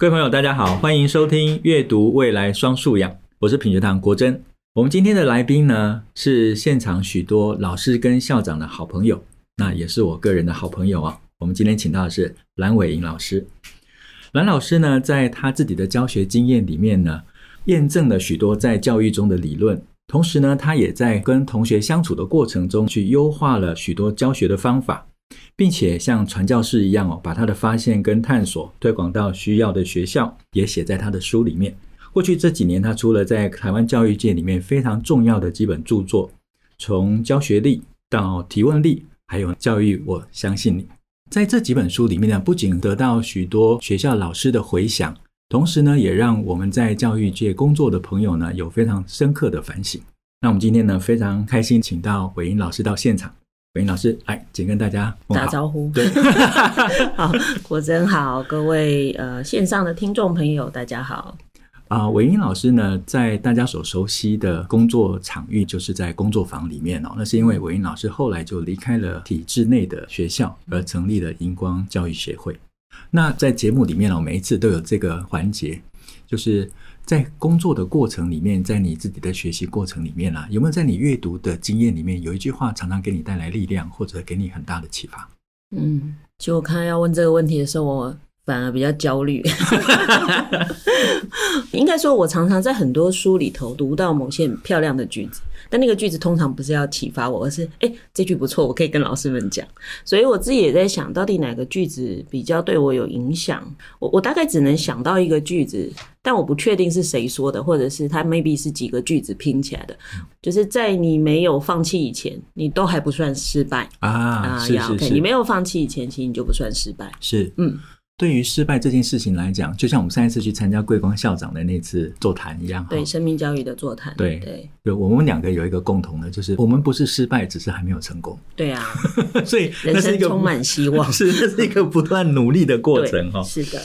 各位朋友，大家好，欢迎收听阅读未来双素养，我是品学堂国珍。我们今天的来宾呢，是现场许多老师跟校长的好朋友，那也是我个人的好朋友啊。我们今天请到的是蓝伟莹老师。蓝老师呢，在他自己的教学经验里面呢，验证了许多在教育中的理论，同时呢，他也在跟同学相处的过程中，去优化了许多教学的方法。并且像传教士一样哦，把他的发现跟探索推广到需要的学校，也写在他的书里面。过去这几年，他出了在台湾教育界里面非常重要的几本著作，从教学力到提问力，还有教育，我相信你。在这几本书里面呢，不仅得到许多学校老师的回响，同时呢，也让我们在教育界工作的朋友呢，有非常深刻的反省。那我们今天呢，非常开心，请到伟莹老师到现场。伟莹老师，来，请跟大家打招呼。对，好，国珍好，各位呃线上的听众朋友，大家好。啊、呃，伟莹老师呢，在大家所熟悉的工作场域，就是在工作坊里面哦。那是因为伟英老师后来就离开了体制内的学校，而成立了荧光教育协会。那在节目里面哦，每一次都有这个环节，就是。在工作的过程里面，在你自己的学习过程里面啊，有没有在你阅读的经验里面，有一句话常常给你带来力量，或者给你很大的启发？嗯，其实我看要问这个问题的时候，我反而比较焦虑。应该说，我常常在很多书里头读到某些很漂亮的句子。但那个句子通常不是要启发我，而是哎、欸，这句不错，我可以跟老师们讲。所以我自己也在想到底哪个句子比较对我有影响。我我大概只能想到一个句子，但我不确定是谁说的，或者是它 maybe 是几个句子拼起来的。就是在你没有放弃以前，你都还不算失败啊。啊，是是是你没有放弃以前，其实你就不算失败。是，嗯。对于失败这件事情来讲，就像我们上一次去参加桂光校长的那次座谈一样，对生命教育的座谈，对对，对，我们两个有一个共同的，就是我们不是失败，只是还没有成功。对啊，所以人生充满希望，是这是一个不断努力的过程哈。是的。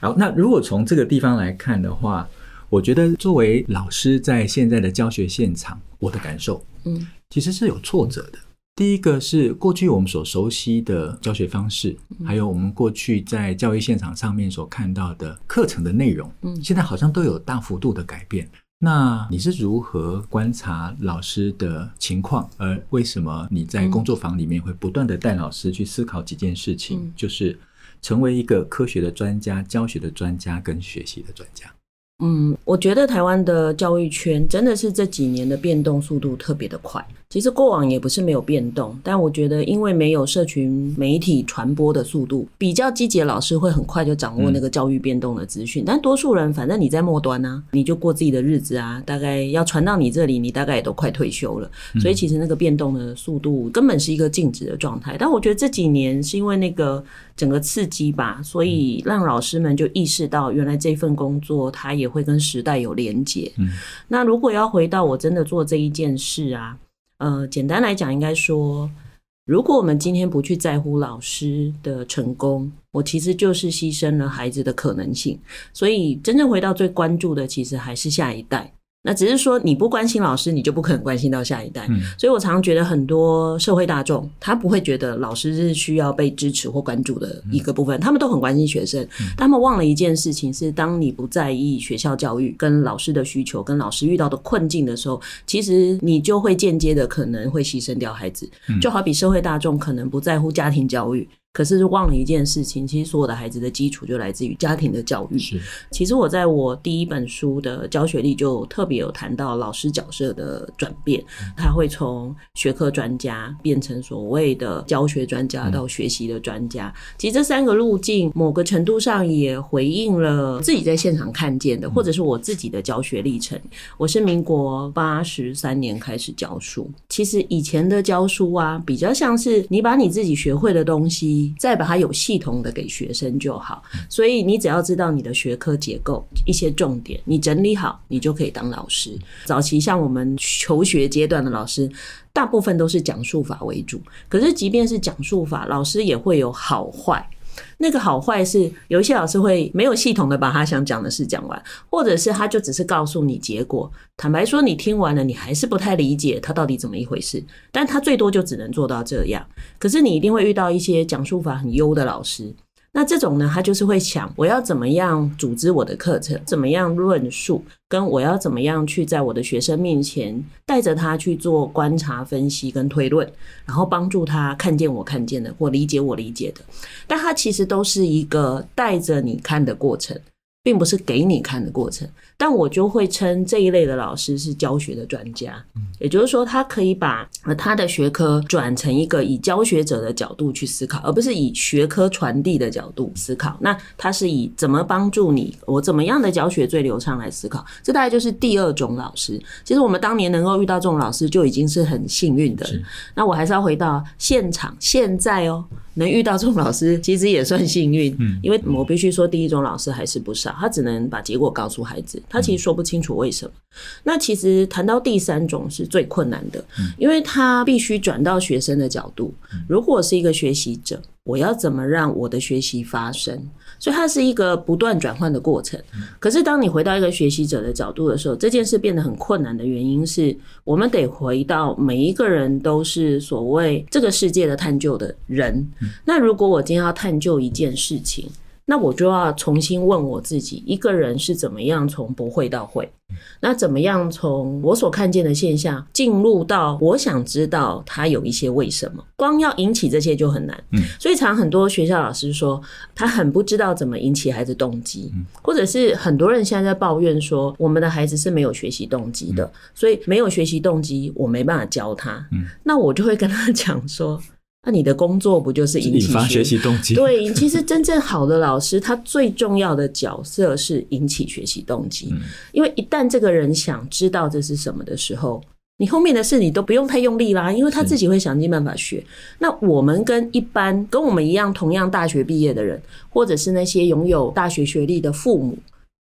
好，那如果从这个地方来看的话，我觉得作为老师在现在的教学现场，我的感受，嗯，其实是有挫折的。第一个是过去我们所熟悉的教学方式，还有我们过去在教育现场上面所看到的课程的内容，嗯，现在好像都有大幅度的改变。那你是如何观察老师的情况？而为什么你在工作坊里面会不断的带老师去思考几件事情，就是成为一个科学的专家、教学的专家跟学习的专家？嗯，我觉得台湾的教育圈真的是这几年的变动速度特别的快。其实过往也不是没有变动，但我觉得因为没有社群媒体传播的速度，比较积极的老师会很快就掌握那个教育变动的资讯。但多数人反正你在末端啊，你就过自己的日子啊，大概要传到你这里，你大概也都快退休了。所以其实那个变动的速度根本是一个静止的状态。但我觉得这几年是因为那个整个刺激吧，所以让老师们就意识到原来这份工作它也会跟时代有连结。嗯，那如果要回到我真的做这一件事啊，呃，简单来讲，应该说，如果我们今天不去在乎老师的成功，我其实就是牺牲了孩子的可能性。所以，真正回到最关注的，其实还是下一代。那只是说你不关心老师，你就不可能关心到下一代。嗯，所以我常常觉得很多社会大众他不会觉得老师是需要被支持或关注的一个部分，他们都很关心学生，但他们忘了一件事情是：当你不在意学校教育跟老师的需求，跟老师遇到的困境的时候，其实你就会间接的可能会牺牲掉孩子。就好比社会大众可能不在乎家庭教育。可是忘了一件事情，其实所有的孩子的基础就来自于家庭的教育。是，其实我在我第一本书的教学力就特别有谈到老师角色的转变，他会从学科专家变成所谓的教学专家到学习的专家。其实这三个路径，某个程度上也回应了自己在现场看见的，或者是我自己的教学历程。我是民国八十三年开始教书，其实以前的教书啊，比较像是你把你自己学会的东西。再把它有系统的给学生就好，所以你只要知道你的学科结构一些重点，你整理好，你就可以当老师。早期像我们求学阶段的老师，大部分都是讲述法为主，可是即便是讲述法，老师也会有好坏。那个好坏是有一些老师会没有系统的把他想讲的事讲完，或者是他就只是告诉你结果。坦白说，你听完了，你还是不太理解他到底怎么一回事。但他最多就只能做到这样。可是你一定会遇到一些讲述法很优的老师。那这种呢，他就是会想，我要怎么样组织我的课程，怎么样论述，跟我要怎么样去在我的学生面前带着他去做观察、分析跟推论，然后帮助他看见我看见的，或理解我理解的。但他其实都是一个带着你看的过程。并不是给你看的过程，但我就会称这一类的老师是教学的专家。也就是说，他可以把他的学科转成一个以教学者的角度去思考，而不是以学科传递的角度思考。那他是以怎么帮助你，我怎么样的教学最流畅来思考。这大概就是第二种老师。其实我们当年能够遇到这种老师就已经是很幸运的。那我还是要回到现场，现在哦。能遇到这种老师，其实也算幸运。嗯，因为我必须说，第一种老师还是不少，他只能把结果告诉孩子，他其实说不清楚为什么。那其实谈到第三种是最困难的，因为他必须转到学生的角度。如果我是一个学习者，我要怎么让我的学习发生？所以它是一个不断转换的过程。可是当你回到一个学习者的角度的时候，这件事变得很困难的原因是我们得回到每一个人都是所谓这个世界的探究的人。那如果我今天要探究一件事情，那我就要重新问我自己：一个人是怎么样从不会到会？那怎么样从我所看见的现象进入到我想知道他有一些为什么？光要引起这些就很难。嗯，所以常很多学校老师说他很不知道怎么引起孩子动机，或者是很多人现在在抱怨说我们的孩子是没有学习动机的，所以没有学习动机，我没办法教他。嗯，那我就会跟他 讲说。那你的工作不就是引起学，引发学习动机？对，其实真正好的老师，他最重要的角色是引起学习动机。嗯，因为一旦这个人想知道这是什么的时候，你后面的事你都不用太用力啦，因为他自己会想尽办法学。那我们跟一般跟我们一样同样大学毕业的人，或者是那些拥有大学学历的父母，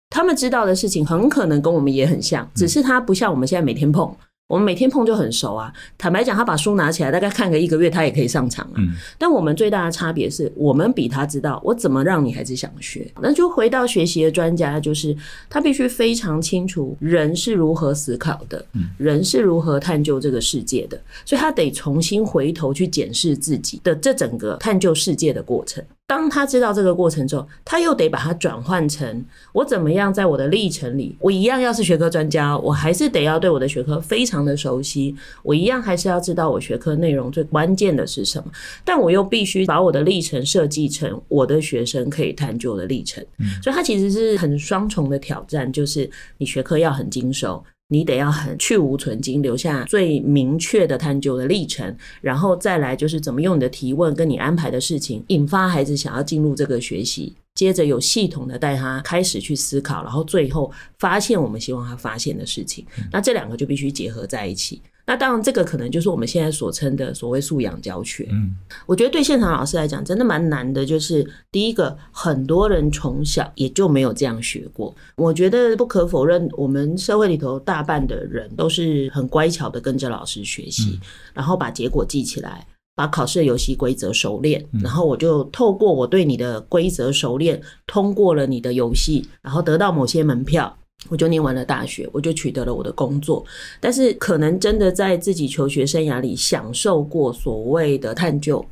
他们知道的事情很可能跟我们也很像，只是他不像我们现在每天碰。我们每天碰就很熟啊。坦白讲，他把书拿起来，大概看个一个月，他也可以上场啊。嗯。但我们最大的差别是我们比他知道我怎么让你孩子想学。那就回到学习的专家，就是他必须非常清楚人是如何思考的，人是如何探究这个世界的，所以他得重新回头去检视自己的这整个探究世界的过程。当他知道这个过程之后，他又得把它转换成我怎么样在我的历程里，我一样要是学科专家，我还是得要对我的学科非常的熟悉，我一样还是要知道我学科内容最关键的是什么，但我又必须把我的历程设计成我的学生可以探究的历程，所以它其实是很双重的挑战，就是你学科要很精熟。你得要很去无存精，留下最明确的探究的历程，然后再来就是怎么用你的提问跟你安排的事情，引发孩子想要进入这个学习，接着有系统的带他开始去思考，然后最后发现我们希望他发现的事情。那这两个就必须结合在一起。那当然，这个可能就是我们现在所称的所谓素养教学。嗯，我觉得对现场老师来讲，真的蛮难的。就是第一个，很多人从小也就没有这样学过。我觉得不可否认，我们社会里头大半的人都是很乖巧的跟着老师学习，然后把结果记起来，把考试的游戏规则熟练，然后我就透过我对你的规则熟练，通过了你的游戏，然后得到某些门票。我就念完了大学，我就取得了我的工作。但是，可能真的在自己求学生涯里享受过所谓的探究，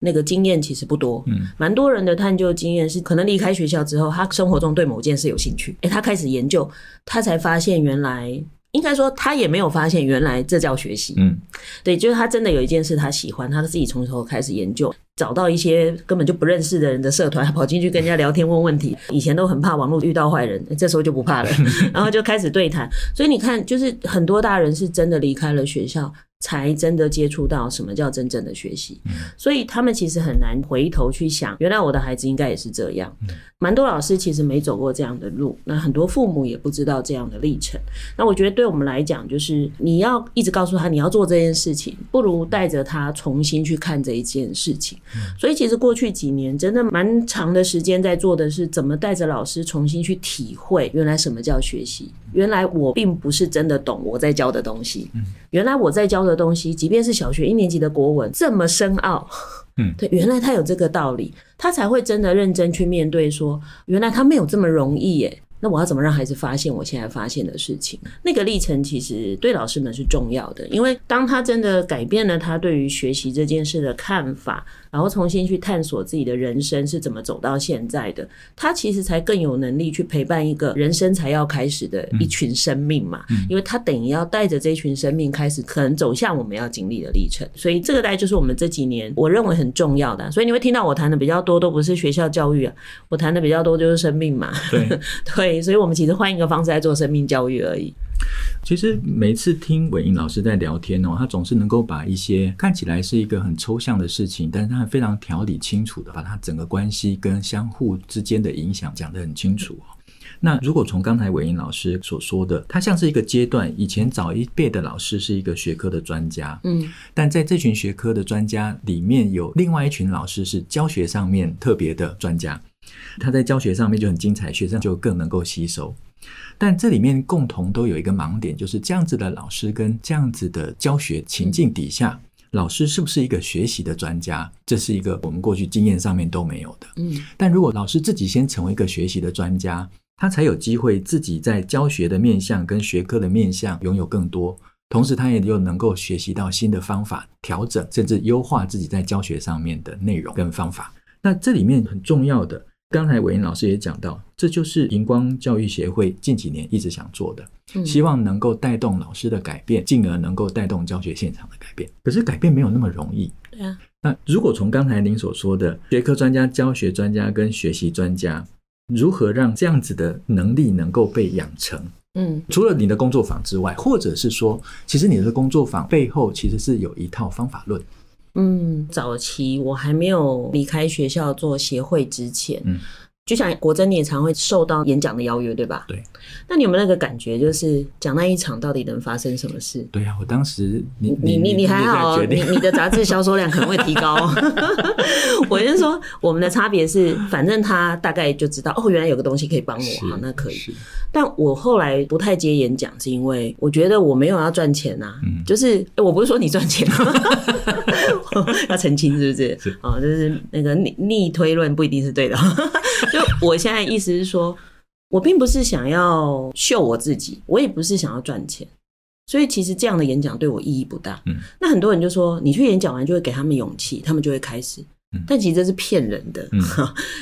那个经验其实不多。嗯，蛮多人的探究经验是可能离开学校之后，他生活中对某件事有兴趣，诶，他开始研究，他才发现原来。应该说，他也没有发现原来这叫学习。嗯，对，就是他真的有一件事他喜欢，他自己从头开始研究，找到一些根本就不认识的人的社团，跑进去跟人家聊天问问题。以前都很怕网络遇到坏人，这时候就不怕了，然后就开始对谈。所以你看，就是很多大人是真的离开了学校。才真的接触到什么叫真正的学习，所以他们其实很难回头去想，原来我的孩子应该也是这样。蛮多老师其实没走过这样的路，那很多父母也不知道这样的历程。那我觉得对我们来讲，就是你要一直告诉他你要做这件事情，不如带着他重新去看这一件事情。所以其实过去几年真的蛮长的时间在做的是，怎么带着老师重新去体会原来什么叫学习。原来我并不是真的懂我在教的东西，原来我在教的。东西，即便是小学一年级的国文这么深奥，嗯，对，原来他有这个道理，他才会真的认真去面对说，说原来他没有这么容易耶。那我要怎么让孩子发现我现在发现的事情？那个历程其实对老师们是重要的，因为当他真的改变了他对于学习这件事的看法，然后重新去探索自己的人生是怎么走到现在的，他其实才更有能力去陪伴一个人生才要开始的一群生命嘛。因为他等于要带着这群生命开始可能走向我们要经历的历程，所以这个大概就是我们这几年我认为很重要的。所以你会听到我谈的比较多，都不是学校教育啊，我谈的比较多就是生命嘛。对 对。所以，我们其实换一个方式来做生命教育而已。其实每次听伟英老师在聊天哦，他总是能够把一些看起来是一个很抽象的事情，但是他非常条理清楚的把他整个关系跟相互之间的影响讲得很清楚哦。那如果从刚才伟英老师所说的，他像是一个阶段，以前早一辈的老师是一个学科的专家，嗯，但在这群学科的专家里面有另外一群老师是教学上面特别的专家。他在教学上面就很精彩，学生就更能够吸收。但这里面共同都有一个盲点，就是这样子的老师跟这样子的教学情境底下，老师是不是一个学习的专家？这是一个我们过去经验上面都没有的。嗯，但如果老师自己先成为一个学习的专家，他才有机会自己在教学的面向跟学科的面向拥有更多，同时他也又能够学习到新的方法，调整甚至优化自己在教学上面的内容跟方法。那这里面很重要的。刚才伟英老师也讲到，这就是荧光教育协会近几年一直想做的，希望能够带动老师的改变，进而能够带动教学现场的改变。可是改变没有那么容易。对啊。那如果从刚才您所说的学科专家、教学专家跟学习专家，如何让这样子的能力能够被养成？嗯，除了你的工作坊之外，或者是说，其实你的工作坊背后其实是有一套方法论。嗯，早期我还没有离开学校做协会之前，嗯。就像国珍，你也常会受到演讲的邀约，对吧？对。那你有没有那个感觉，就是讲那一场到底能发生什么事？对啊，我当时你你你你还好，你你的杂志销售量可能 会提高。我就是说，我们的差别是，反正他大概就知道哦，原来有个东西可以帮我，好，那可以。但我后来不太接演讲，是因为我觉得我没有要赚钱呐。嗯。就是我不是说你赚钱，要澄清是不是？是。哦，就是那个逆逆推论不一定是对的。就我现在意思是说，我并不是想要秀我自己，我也不是想要赚钱，所以其实这样的演讲对我意义不大。嗯，那很多人就说，你去演讲完就会给他们勇气，他们就会开始。但其实这是骗人的，嗯，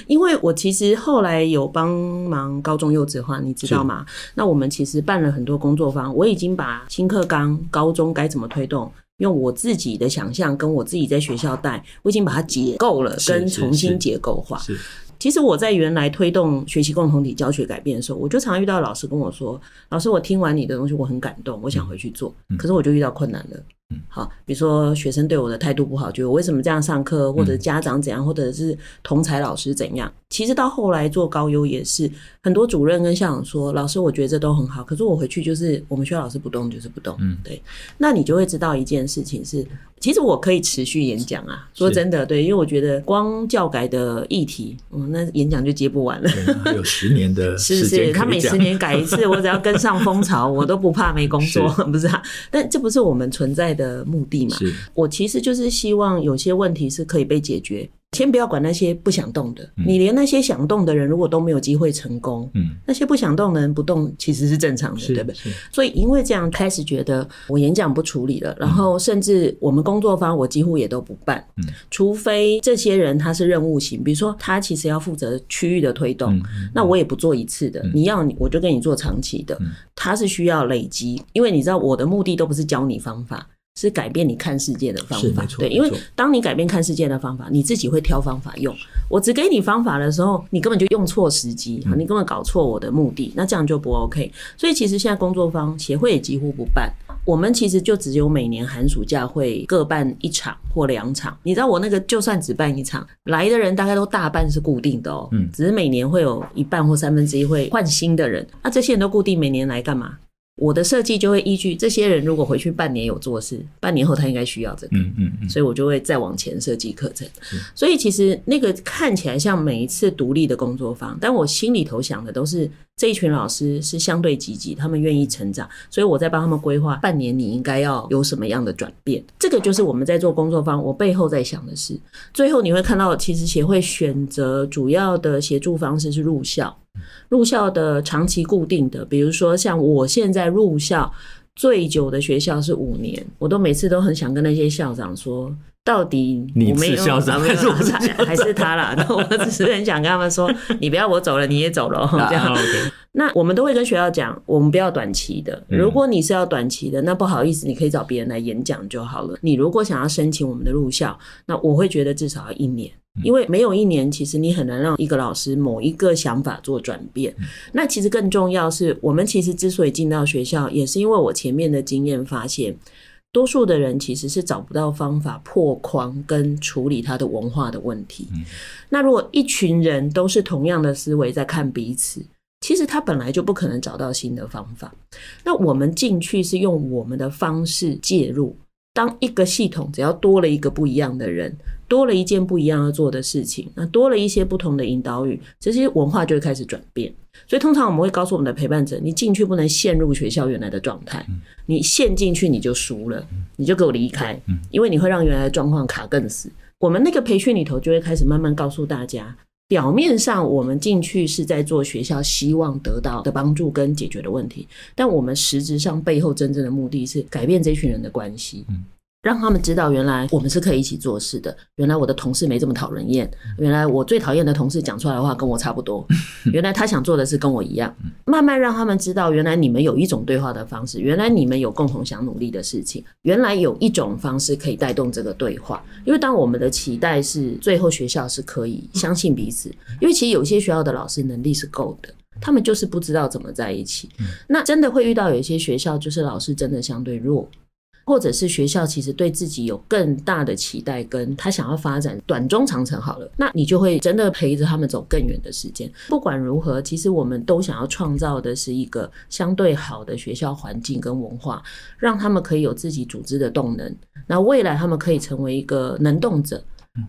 因为我其实后来有帮忙高中幼稚化，你知道吗？那我们其实办了很多工作坊，我已经把新课纲高中该怎么推动，用我自己的想象跟我自己在学校带，我已经把它解构了，跟重新结构化。是是是其实我在原来推动学习共同体教学改变的时候，我就常遇到老师跟我说：“老师，我听完你的东西，我很感动，我想回去做。”可是我就遇到困难了。好，比如说学生对我的态度不好，就我为什么这样上课，或者家长怎样，或者是同才老师怎样。其实到后来做高优也是，很多主任跟校长说：“老师，我觉得这都很好，可是我回去就是我们学校老师不动就是不动。”嗯，对。那你就会知道一件事情是，其实我可以持续演讲啊。说真的，对，因为我觉得光教改的议题，嗯，那演讲就接不完了。有十年的 时间，是是，他每十年改一次，我只要跟上风潮，我都不怕没工作，不是啊？但这不是我们存在的的目的嘛，是。我其实就是希望有些问题是可以被解决。先不要管那些不想动的，你连那些想动的人如果都没有机会成功，嗯，那些不想动的人不动其实是正常的，对不对？所以因为这样开始觉得我演讲不处理了，然后甚至我们工作坊我几乎也都不办，嗯，除非这些人他是任务型，比如说他其实要负责区域的推动，那我也不做一次的，你要你我就跟你做长期的，他是需要累积，因为你知道我的目的都不是教你方法。是改变你看世界的方法，对，因为当你改变看世界的方法，你自己会挑方法用。我只给你方法的时候，你根本就用错时机，你根本搞错我的目的，那这样就不 OK。所以其实现在工作坊协会也几乎不办，我们其实就只有每年寒暑假会各办一场或两场。你知道我那个就算只办一场，来的人大概都大半是固定的哦，嗯，只是每年会有一半或三分之一会换新的人，那这些人都固定每年来干嘛？我的设计就会依据这些人，如果回去半年有做事，半年后他应该需要这个，嗯嗯嗯，所以我就会再往前设计课程。所以其实那个看起来像每一次独立的工作坊，但我心里头想的都是这一群老师是相对积极，他们愿意成长，所以我在帮他们规划半年你应该要有什么样的转变。这个就是我们在做工作坊，我背后在想的是，最后你会看到，其实协会选择主要的协助方式是入校。入校的长期固定的，比如说像我现在入校最久的学校是五年，我都每次都很想跟那些校长说。到底我没有，你是校长还是我是校长？还是他啦？那我只是很想跟他们说，你不要我走了，你也走了，这样。那我们都会跟学校讲，我们不要短期的。如果你是要短期的，那不好意思，你可以找别人来演讲就好了。你如果想要申请我们的入校，那我会觉得至少要一年，因为没有一年，其实你很难让一个老师某一个想法做转变。那其实更重要是我们其实之所以进到学校，也是因为我前面的经验发现。多数的人其实是找不到方法破框跟处理他的文化的问题。那如果一群人都是同样的思维在看彼此，其实他本来就不可能找到新的方法。那我们进去是用我们的方式介入。当一个系统只要多了一个不一样的人，多了一件不一样要做的事情，那多了一些不同的引导语，这些文化就会开始转变。所以通常我们会告诉我们的陪伴者，你进去不能陷入学校原来的状态，你陷进去你就输了，你就给我离开，因为你会让原来的状况卡更死。我们那个培训里头就会开始慢慢告诉大家。表面上我们进去是在做学校希望得到的帮助跟解决的问题，但我们实质上背后真正的目的是改变这群人的关系。让他们知道，原来我们是可以一起做事的。原来我的同事没这么讨人厌。原来我最讨厌的同事讲出来的话跟我差不多。原来他想做的事跟我一样。慢慢让他们知道，原来你们有一种对话的方式。原来你们有共同想努力的事情。原来有一种方式可以带动这个对话。因为当我们的期待是最后学校是可以相信彼此。因为其实有些学校的老师能力是够的，他们就是不知道怎么在一起。那真的会遇到有一些学校，就是老师真的相对弱。或者是学校其实对自己有更大的期待，跟他想要发展短中长程好了，那你就会真的陪着他们走更远的时间。不管如何，其实我们都想要创造的是一个相对好的学校环境跟文化，让他们可以有自己组织的动能。那未来他们可以成为一个能动者。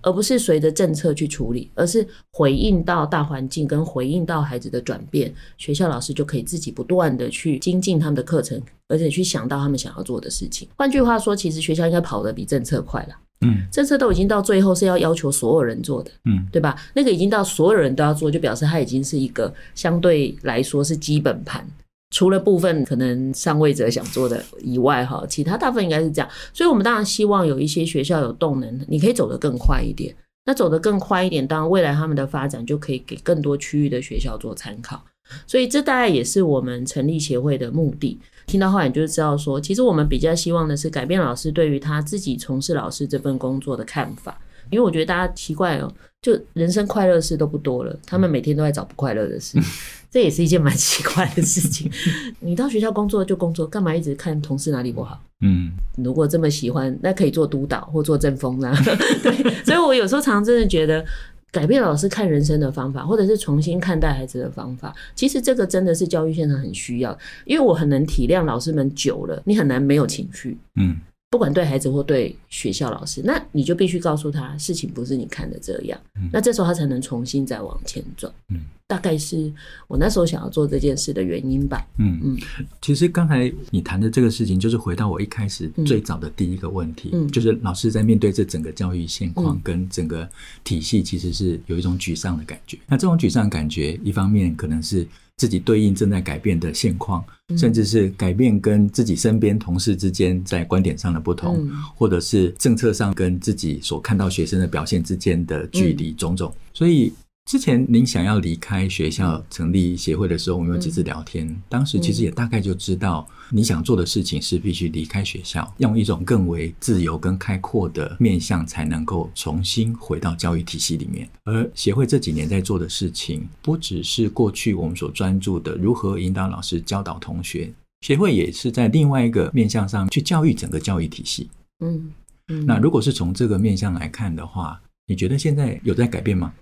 而不是随着政策去处理，而是回应到大环境跟回应到孩子的转变，学校老师就可以自己不断的去精进他们的课程，而且去想到他们想要做的事情。换句话说，其实学校应该跑得比政策快了。嗯，政策都已经到最后是要要求所有人做的，嗯，对吧？那个已经到所有人都要做，就表示它已经是一个相对来说是基本盘。除了部分可能上位者想做的以外，哈，其他大部分应该是这样。所以，我们当然希望有一些学校有动能，你可以走得更快一点。那走得更快一点，当然未来他们的发展就可以给更多区域的学校做参考。所以，这大概也是我们成立协会的目的。听到后来，你就知道说，其实我们比较希望的是改变老师对于他自己从事老师这份工作的看法。因为我觉得大家奇怪哦，就人生快乐事都不多了，他们每天都在找不快乐的事。这也是一件蛮奇怪的事情。你到学校工作就工作，干嘛一直看同事哪里不好？嗯，如果这么喜欢，那可以做督导或做正风啊。对，所以我有时候常常真的觉得，改变老师看人生的方法，或者是重新看待孩子的方法，其实这个真的是教育现场很需要。因为我很能体谅老师们久了，你很难没有情绪。嗯。不管对孩子或对学校老师，那你就必须告诉他，事情不是你看的这样。嗯、那这时候他才能重新再往前走。嗯，大概是我那时候想要做这件事的原因吧。嗯嗯，其实刚才你谈的这个事情，就是回到我一开始最早的第一个问题，嗯、就是老师在面对这整个教育现况跟整个体系，其实是有一种沮丧的感觉。嗯、那这种沮丧感觉，一方面可能是。自己对应正在改变的现况，甚至是改变跟自己身边同事之间在观点上的不同，或者是政策上跟自己所看到学生的表现之间的距离种种，所以。之前您想要离开学校成立协会的时候，我们有几次聊天，嗯、当时其实也大概就知道你想做的事情是必须离开学校，用一种更为自由跟开阔的面向，才能够重新回到教育体系里面。而协会这几年在做的事情，不只是过去我们所专注的如何引导老师教导同学，协会也是在另外一个面向上去教育整个教育体系。嗯，嗯，那如果是从这个面向来看的话，你觉得现在有在改变吗？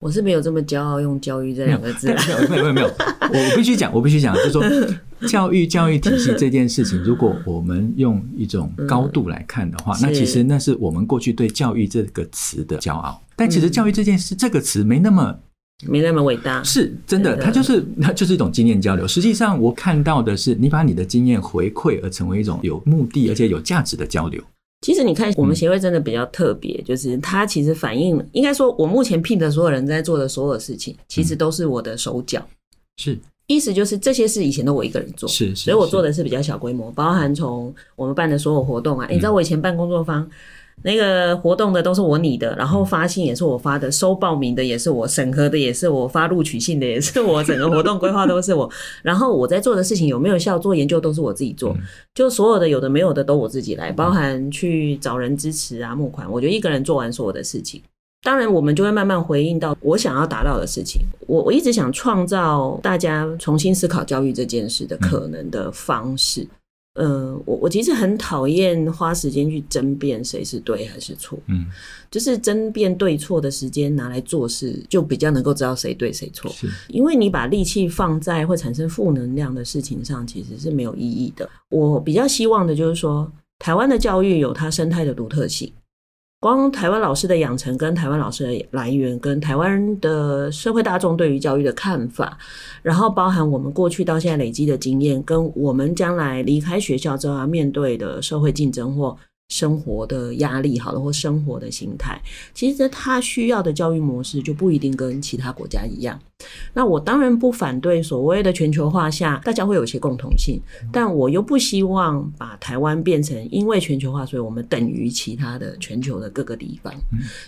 我是没有这么骄傲用“教育”这两个字。没有没有没有，我必须讲，我必须讲，就是说 教育教育体系这件事情，如果我们用一种高度来看的话，嗯、那其实那是我们过去对教育这个词的骄傲。但其实教育这件事，这个词没那么没那么伟大，是真的，它就是它就是一种经验交流。实际上，我看到的是你把你的经验回馈，而成为一种有目的而且有价值的交流。其实你看，我们协会真的比较特别，就是它其实反映，应该说，我目前聘的所有人在做的所有事情，其实都是我的手脚。是，意思就是这些事以前都我一个人做，是，是，所以我做的是比较小规模，包含从我们办的所有活动啊，欸、你知道我以前办工作坊。嗯那个活动的都是我拟的，然后发信也是我发的，收报名的也是我，审核的也是我，发录取信的也是我，整个活动规划都是我。然后我在做的事情有没有效，做研究都是我自己做，就所有的有的没有的都我自己来，包含去找人支持啊、募款，我觉得一个人做完所有的事情。当然，我们就会慢慢回应到我想要达到的事情。我我一直想创造大家重新思考教育这件事的可能的方式。嗯、呃，我我其实很讨厌花时间去争辩谁是对还是错，嗯，就是争辩对错的时间拿来做事，就比较能够知道谁对谁错。是，因为你把力气放在会产生负能量的事情上，其实是没有意义的。我比较希望的就是说，台湾的教育有它生态的独特性。光台湾老师的养成，跟台湾老师的来源，跟台湾的社会大众对于教育的看法，然后包含我们过去到现在累积的经验，跟我们将来离开学校之后要面对的社会竞争或。生活的压力好了，或生活的心态，其实他需要的教育模式就不一定跟其他国家一样。那我当然不反对所谓的全球化下，大家会有一些共同性，但我又不希望把台湾变成因为全球化，所以我们等于其他的全球的各个地方，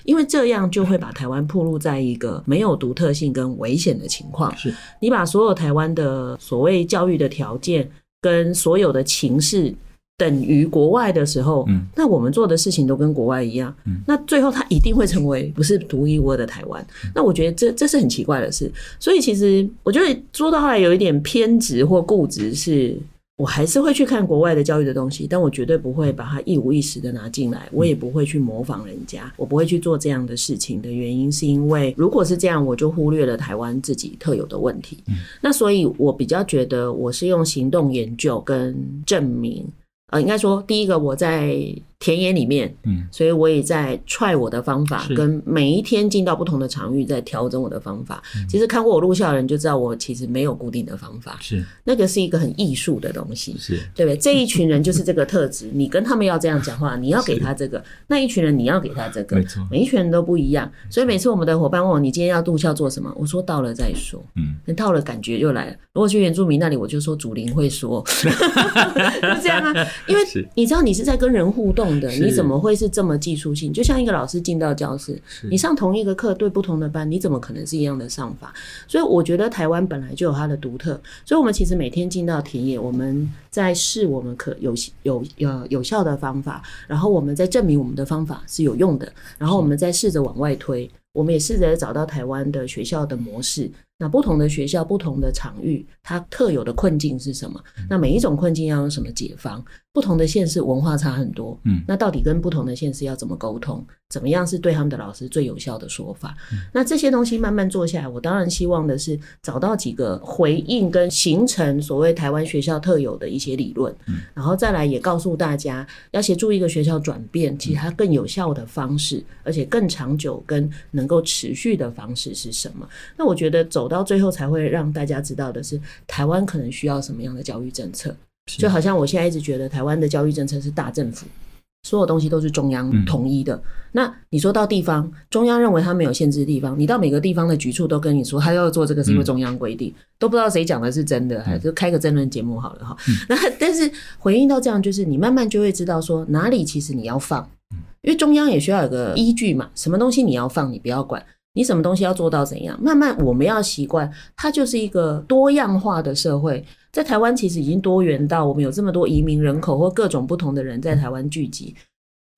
因为这样就会把台湾暴露在一个没有独特性跟危险的情况。是你把所有台湾的所谓教育的条件跟所有的情势。等于国外的时候，嗯，那我们做的事情都跟国外一样，嗯，那最后它一定会成为不是独一无二的台湾。那我觉得这这是很奇怪的事。所以其实我觉得说到后来有一点偏执或固执，是我还是会去看国外的教育的东西，但我绝对不会把它一五一十的拿进来，我也不会去模仿人家，我不会去做这样的事情的原因，是因为如果是这样，我就忽略了台湾自己特有的问题。那所以我比较觉得我是用行动研究跟证明。呃，应该说，第一个我在田野里面，嗯，所以我也在踹我的方法，跟每一天进到不同的场域，在调整我的方法。其实看过我录像的人就知道，我其实没有固定的方法，是那个是一个很艺术的东西，是对不对？这一群人就是这个特质，你跟他们要这样讲话，你要给他这个；那一群人你要给他这个，没错，每一群人都不一样。所以每次我们的伙伴问我，你今天要度校做什么？我说到了再说，嗯，到了感觉就来了。如果去原住民那里，我就说祖灵会说，就这样啊，因为你知道你是在跟人互动。你怎么会是这么技术性？就像一个老师进到教室，你上同一个课对不同的班，你怎么可能是一样的上法？所以我觉得台湾本来就有它的独特，所以我们其实每天进到田野，我们在试我们可有有有有效的方法，然后我们在证明我们的方法是有用的，然后我们再试着往外推，我们也试着找到台湾的学校的模式。那不同的学校、不同的场域，它特有的困境是什么？那每一种困境要用什么解方？不同的县市文化差很多，嗯，那到底跟不同的县市要怎么沟通？怎么样是对他们的老师最有效的说法？那这些东西慢慢做下来，我当然希望的是找到几个回应跟形成所谓台湾学校特有的一些理论，然后再来也告诉大家，要协助一个学校转变，其实它更有效的方式，而且更长久跟能够持续的方式是什么？那我觉得走。到最后才会让大家知道的是，台湾可能需要什么样的教育政策。就好像我现在一直觉得，台湾的教育政策是大政府，所有东西都是中央统一的。那你说到地方，中央认为他没有限制的地方，你到每个地方的局处都跟你说，他要做这个是因为中央规定，都不知道谁讲的是真的，还是开个争论节目好了哈。那但是回应到这样，就是你慢慢就会知道说，哪里其实你要放，因为中央也需要有个依据嘛，什么东西你要放，你不要管。你什么东西要做到怎样？慢慢我们要习惯，它就是一个多样化的社会。在台湾，其实已经多元到我们有这么多移民人口或各种不同的人在台湾聚集。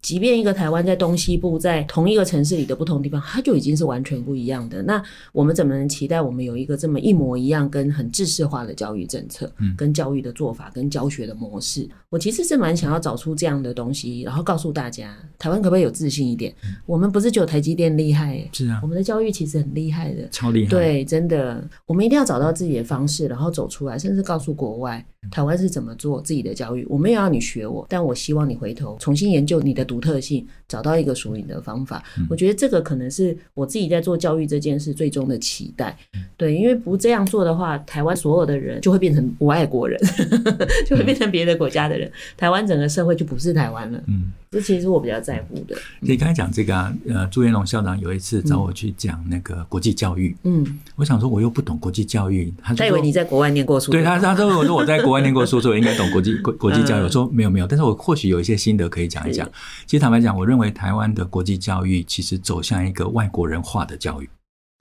即便一个台湾在东西部，在同一个城市里的不同地方，它就已经是完全不一样的。那我们怎么能期待我们有一个这么一模一样、跟很制式化的教育政策、跟教育的做法、跟教学的模式？我其实是蛮想要找出这样的东西，然后告诉大家，台湾可不可以有自信一点？我们不是只有台积电厉害，是啊，我们的教育其实很厉害的，超厉害。对，真的，我们一定要找到自己的方式，然后走出来，甚至告诉国外。台湾是怎么做自己的教育？我没有要你学我，但我希望你回头重新研究你的独特性，找到一个属于你的方法。嗯。我觉得这个可能是我自己在做教育这件事最终的期待。对，因为不这样做的话，台湾所有的人就会变成不爱国人，就会变成别的国家的人，台湾整个社会就不是台湾了。嗯。这其实是我比较在乎的。你刚才讲这个啊，呃，朱元龙校长有一次找我去讲那个国际教育，嗯，我想说我又不懂国际教育，他他以为你在国外念过书，对他，他说我说我在国外念过书，所以我应该懂国际国国际教育。我说没有没有，但是我或许有一些心得可以讲一讲。其实坦白讲，我认为台湾的国际教育其实走向一个外国人化的教育。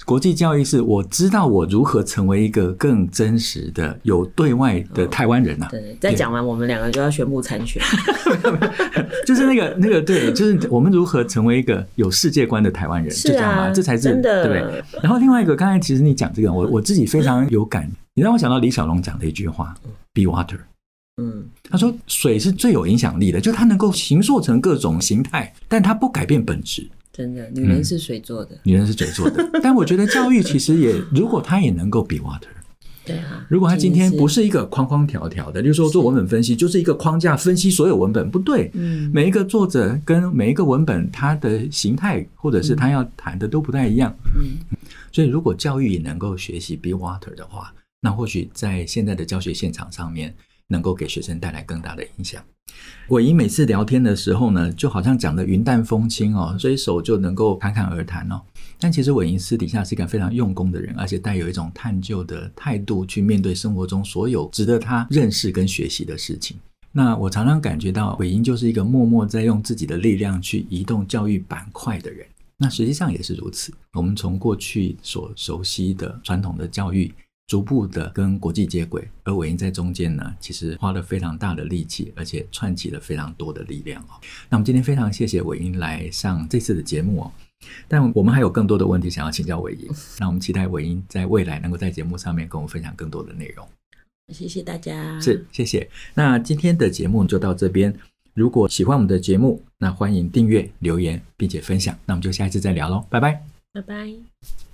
国际教育是我知道我如何成为一个更真实的有对外的台湾人呐、啊哦。对，再讲完我们两个就要宣布参选。就是那个那个对，就是我们如何成为一个有世界观的台湾人，是啊、就这样嘛，这才是真的对，对。然后另外一个，刚才其实你讲这个，我我自己非常有感，你让我想到李小龙讲的一句话：“Be water。”嗯，他说水是最有影响力的，就它能够形塑成各种形态，但它不改变本质。真的，女人是水做的，嗯，女人是水做的。但我觉得教育其实也，如果她也能够 be water，对啊。如果她今天不是一个框框条条的，就是说做文本分析就是一个框架分析所有文本，不对。嗯，每一个作者跟每一个文本，它的形态或者是他要谈的都不太一样。嗯，所以如果教育也能够学习 be water 的话，那或许在现在的教学现场上面，能够给学生带来更大的影响。伟英每次聊天的时候呢，就好像讲的云淡风轻哦，随手就能够侃侃而谈哦。但其实伟英私底下是一个非常用功的人，而且带有一种探究的态度去面对生活中所有值得他认识跟学习的事情。那我常常感觉到伟英就是一个默默在用自己的力量去移动教育板块的人。那实际上也是如此。我们从过去所熟悉的传统的教育。逐步的跟国际接轨，而伟英在中间呢，其实花了非常大的力气，而且串起了非常多的力量哦。那我们今天非常谢谢伟英来上这次的节目哦，但我们还有更多的问题想要请教伟英，那我们期待伟英在未来能够在节目上面跟我们分享更多的内容。谢谢大家，是谢谢。那今天的节目就到这边，如果喜欢我们的节目，那欢迎订阅、留言并且分享。那我们就下一次再聊喽，拜拜，拜拜。